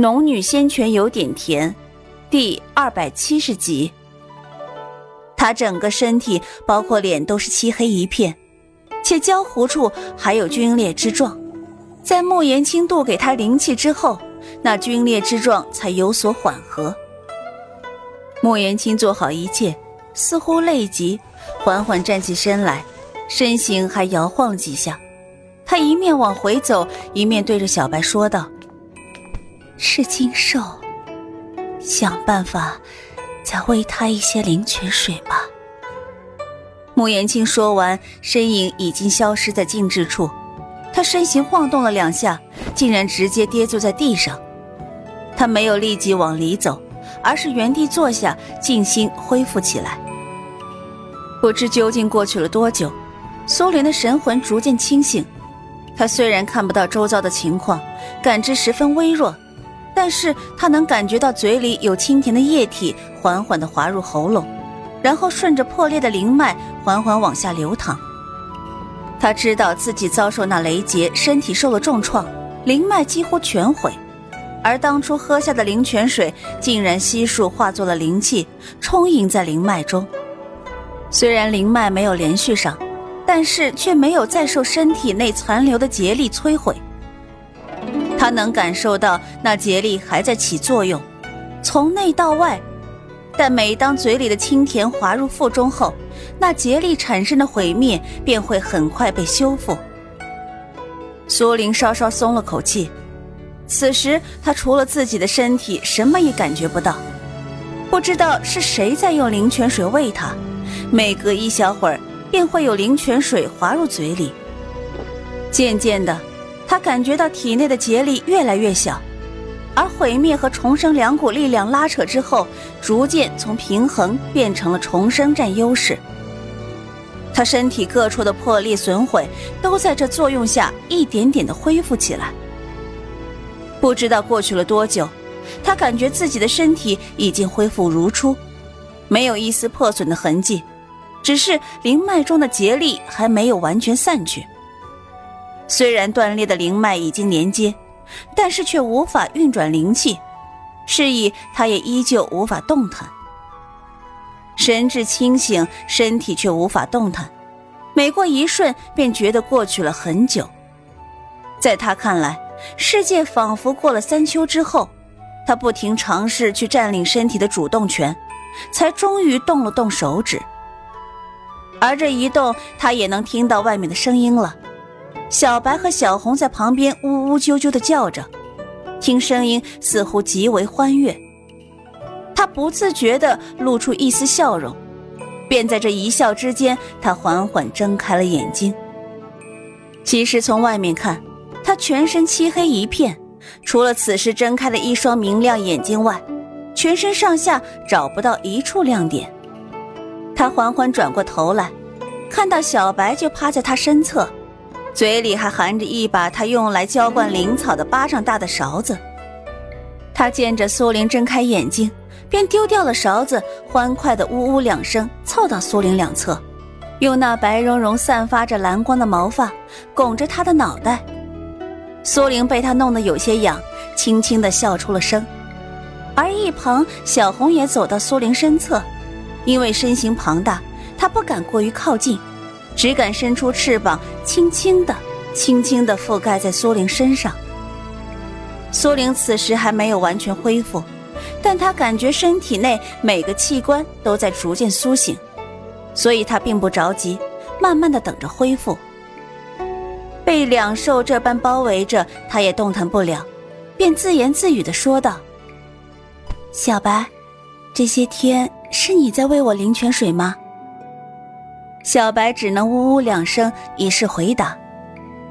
农女仙泉有点甜，第二百七十集。她整个身体，包括脸，都是漆黑一片，且焦糊处还有皲裂之状。在穆言清渡给她灵气之后，那皲裂之状才有所缓和。穆言清做好一切，似乎累极，缓缓站起身来，身形还摇晃几下。他一面往回走，一面对着小白说道。是金兽，想办法再喂他一些灵泉水吧。穆言清说完，身影已经消失在静止处。他身形晃动了两下，竟然直接跌坐在地上。他没有立即往里走，而是原地坐下，静心恢复起来。不知究竟过去了多久，苏莲的神魂逐渐清醒。他虽然看不到周遭的情况，感知十分微弱。但是他能感觉到嘴里有清甜的液体缓缓地滑入喉咙，然后顺着破裂的灵脉缓缓往下流淌。他知道自己遭受那雷劫，身体受了重创，灵脉几乎全毁，而当初喝下的灵泉水竟然悉数化作了灵气，充盈在灵脉中。虽然灵脉没有连续上，但是却没有再受身体内残留的劫力摧毁。他能感受到那竭力还在起作用，从内到外。但每当嘴里的清甜滑入腹中后，那竭力产生的毁灭便会很快被修复。苏玲稍稍松了口气，此时她除了自己的身体，什么也感觉不到。不知道是谁在用灵泉水喂她，每隔一小会儿便会有灵泉水滑入嘴里。渐渐的。他感觉到体内的结力越来越小，而毁灭和重生两股力量拉扯之后，逐渐从平衡变成了重生占优势。他身体各处的破裂损毁都在这作用下一点点的恢复起来。不知道过去了多久，他感觉自己的身体已经恢复如初，没有一丝破损的痕迹，只是灵脉中的结力还没有完全散去。虽然断裂的灵脉已经连接，但是却无法运转灵气，示意他也依旧无法动弹。神志清醒，身体却无法动弹，每过一瞬便觉得过去了很久。在他看来，世界仿佛过了三秋之后，他不停尝试去占领身体的主动权，才终于动了动手指。而这一动，他也能听到外面的声音了。小白和小红在旁边呜呜啾啾的叫着，听声音似乎极为欢悦。他不自觉的露出一丝笑容，便在这一笑之间，他缓缓睁开了眼睛。其实从外面看，他全身漆黑一片，除了此时睁开的一双明亮眼睛外，全身上下找不到一处亮点。他缓缓转过头来，看到小白就趴在他身侧。嘴里还含着一把他用来浇灌灵草的巴掌大的勺子。他见着苏玲睁开眼睛，便丢掉了勺子，欢快的呜呜两声，凑到苏玲两侧，用那白茸茸、散发着蓝光的毛发拱着她的脑袋。苏玲被他弄得有些痒，轻轻的笑出了声。而一旁小红也走到苏玲身侧，因为身形庞大，她不敢过于靠近。只敢伸出翅膀，轻轻的、轻轻的覆盖在苏玲身上。苏玲此时还没有完全恢复，但她感觉身体内每个器官都在逐渐苏醒，所以她并不着急，慢慢的等着恢复。被两兽这般包围着，她也动弹不了，便自言自语的说道：“小白，这些天是你在喂我灵泉水吗？”小白只能呜呜两声以示回答。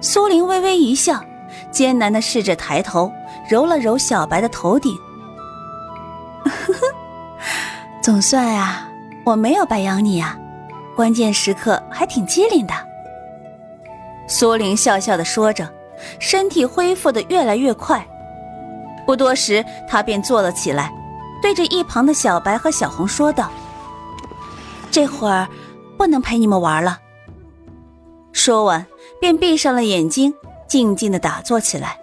苏玲微微一笑，艰难的试着抬头揉了揉小白的头顶。呵呵，总算啊，我没有白养你啊，关键时刻还挺机灵的。苏玲笑笑的说着，身体恢复的越来越快。不多时，她便坐了起来，对着一旁的小白和小红说道：“这会儿。”不能陪你们玩了。说完，便闭上了眼睛，静静的打坐起来。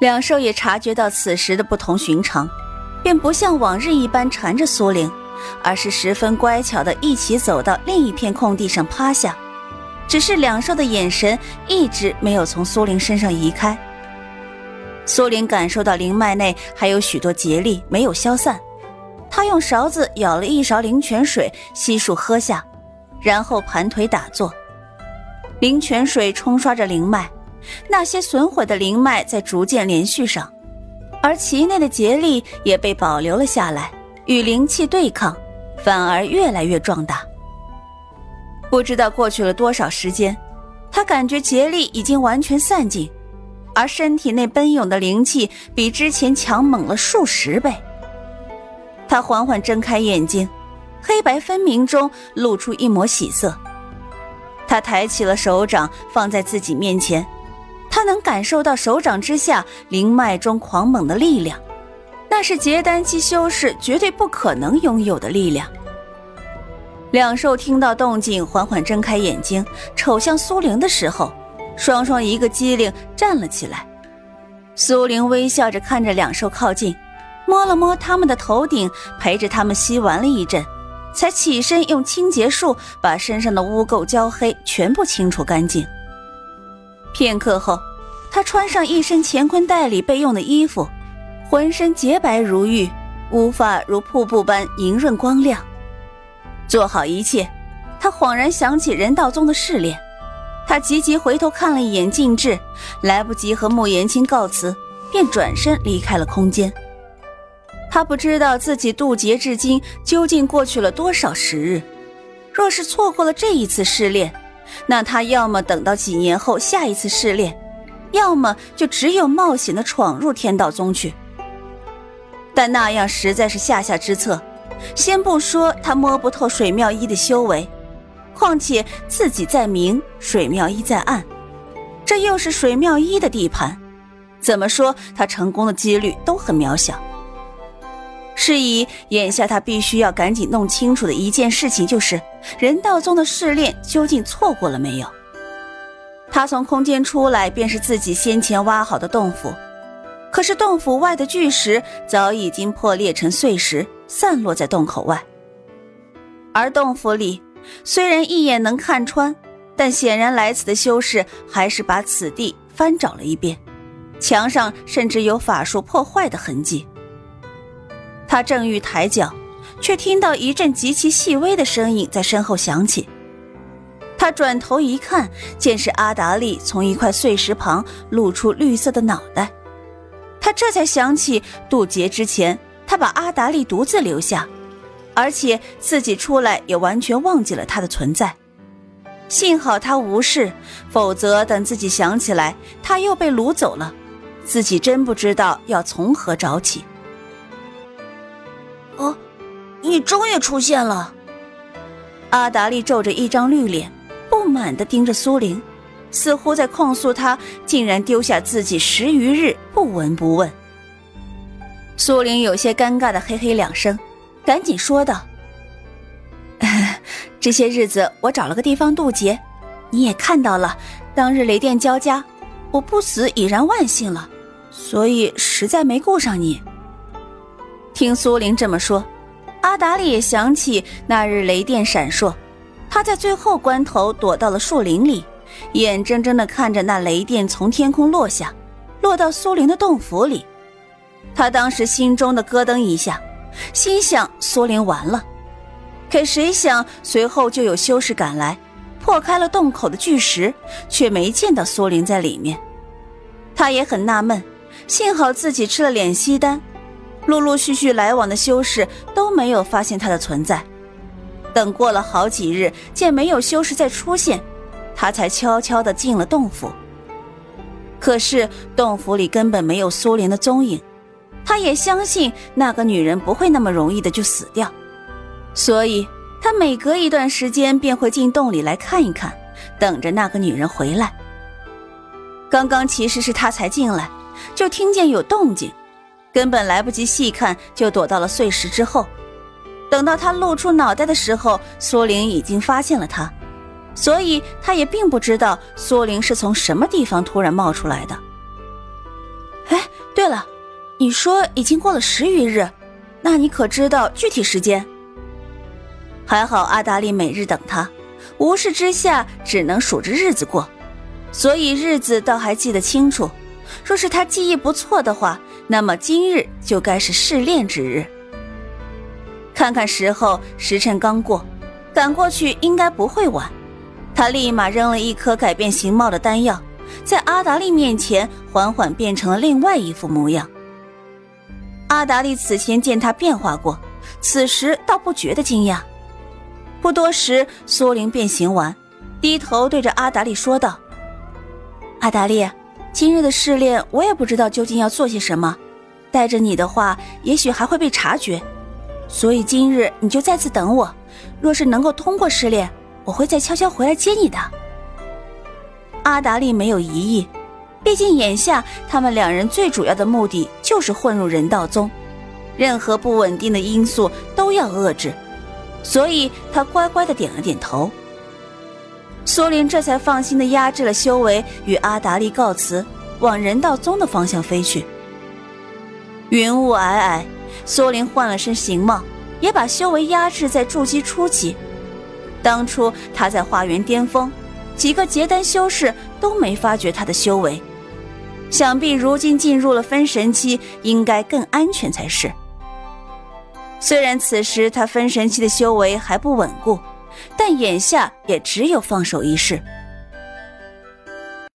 两兽也察觉到此时的不同寻常，便不像往日一般缠着苏玲，而是十分乖巧的一起走到另一片空地上趴下。只是两兽的眼神一直没有从苏玲身上移开。苏玲感受到灵脉内还有许多结力没有消散，他用勺子舀了一勺灵泉水，悉数喝下，然后盘腿打坐。灵泉水冲刷着灵脉，那些损毁的灵脉在逐渐连续上，而其内的结力也被保留了下来，与灵气对抗，反而越来越壮大。不知道过去了多少时间，他感觉结力已经完全散尽。而身体内奔涌的灵气比之前强猛了数十倍。他缓缓睁开眼睛，黑白分明中露出一抹喜色。他抬起了手掌放在自己面前，他能感受到手掌之下灵脉中狂猛的力量，那是结丹期修士绝对不可能拥有的力量。两兽听到动静，缓缓睁开眼睛，瞅向苏玲的时候。双双一个机灵站了起来，苏玲微笑着看着两兽靠近，摸了摸他们的头顶，陪着他们吸完了一阵，才起身用清洁术把身上的污垢焦黑全部清除干净。片刻后，他穿上一身乾坤袋里备用的衣服，浑身洁白如玉，乌发如瀑布般莹润光亮。做好一切，他恍然想起人道宗的试炼。他急急回头看了一眼静志，来不及和穆言青告辞，便转身离开了空间。他不知道自己渡劫至今究竟过去了多少时日，若是错过了这一次试炼，那他要么等到几年后下一次试炼，要么就只有冒险的闯入天道宗去。但那样实在是下下之策，先不说他摸不透水妙一的修为。况且自己在明，水妙一在暗，这又是水妙一的地盘，怎么说他成功的几率都很渺小。是以眼下他必须要赶紧弄清楚的一件事情，就是人道宗的试炼究竟错过了没有。他从空间出来，便是自己先前挖好的洞府，可是洞府外的巨石早已经破裂成碎石，散落在洞口外，而洞府里。虽然一眼能看穿，但显然来此的修士还是把此地翻找了一遍，墙上甚至有法术破坏的痕迹。他正欲抬脚，却听到一阵极其细微的声音在身后响起。他转头一看，见是阿达利从一块碎石旁露出绿色的脑袋。他这才想起渡劫之前，他把阿达利独自留下。而且自己出来也完全忘记了他的存在，幸好他无事，否则等自己想起来他又被掳走了，自己真不知道要从何找起。你终于出现了！阿达利皱着一张绿脸，不满地盯着苏玲，似乎在控诉他竟然丢下自己十余日不闻不问。苏玲有些尴尬的嘿嘿两声。赶紧说道：“ 这些日子我找了个地方渡劫，你也看到了，当日雷电交加，我不死已然万幸了，所以实在没顾上你。”听苏玲这么说，阿达里也想起那日雷电闪烁，他在最后关头躲到了树林里，眼睁睁的看着那雷电从天空落下，落到苏玲的洞府里，他当时心中的咯噔一下。心想苏玲完了，可谁想随后就有修士赶来，破开了洞口的巨石，却没见到苏玲在里面。他也很纳闷，幸好自己吃了敛息丹，陆陆续续来往的修士都没有发现他的存在。等过了好几日，见没有修士再出现，他才悄悄地进了洞府。可是洞府里根本没有苏玲的踪影。他也相信那个女人不会那么容易的就死掉，所以他每隔一段时间便会进洞里来看一看，等着那个女人回来。刚刚其实是他才进来，就听见有动静，根本来不及细看，就躲到了碎石之后。等到他露出脑袋的时候，苏玲已经发现了他，所以他也并不知道苏玲是从什么地方突然冒出来的。哎。对了，你说已经过了十余日，那你可知道具体时间？还好阿达利每日等他，无事之下只能数着日子过，所以日子倒还记得清楚。若是他记忆不错的话，那么今日就该是试炼之日。看看时候，时辰刚过，赶过去应该不会晚。他立马扔了一颗改变形貌的丹药，在阿达利面前缓缓变成了另外一副模样。阿达利此前见他变化过，此时倒不觉得惊讶。不多时，苏灵变形完，低头对着阿达利说道：“阿达利。”今日的试炼，我也不知道究竟要做些什么。带着你的话，也许还会被察觉，所以今日你就在此等我。若是能够通过试炼，我会再悄悄回来接你的。阿达利没有疑义，毕竟眼下他们两人最主要的目的就是混入人道宗，任何不稳定的因素都要遏制，所以他乖乖的点了点头。苏林这才放心的压制了修为，与阿达利告辞，往人道宗的方向飞去。云雾霭霭，苏林换了身形貌，也把修为压制在筑基初期。当初他在花园巅峰，几个结丹修士都没发觉他的修为，想必如今进入了分神期，应该更安全才是。虽然此时他分神期的修为还不稳固。但眼下也只有放手一试。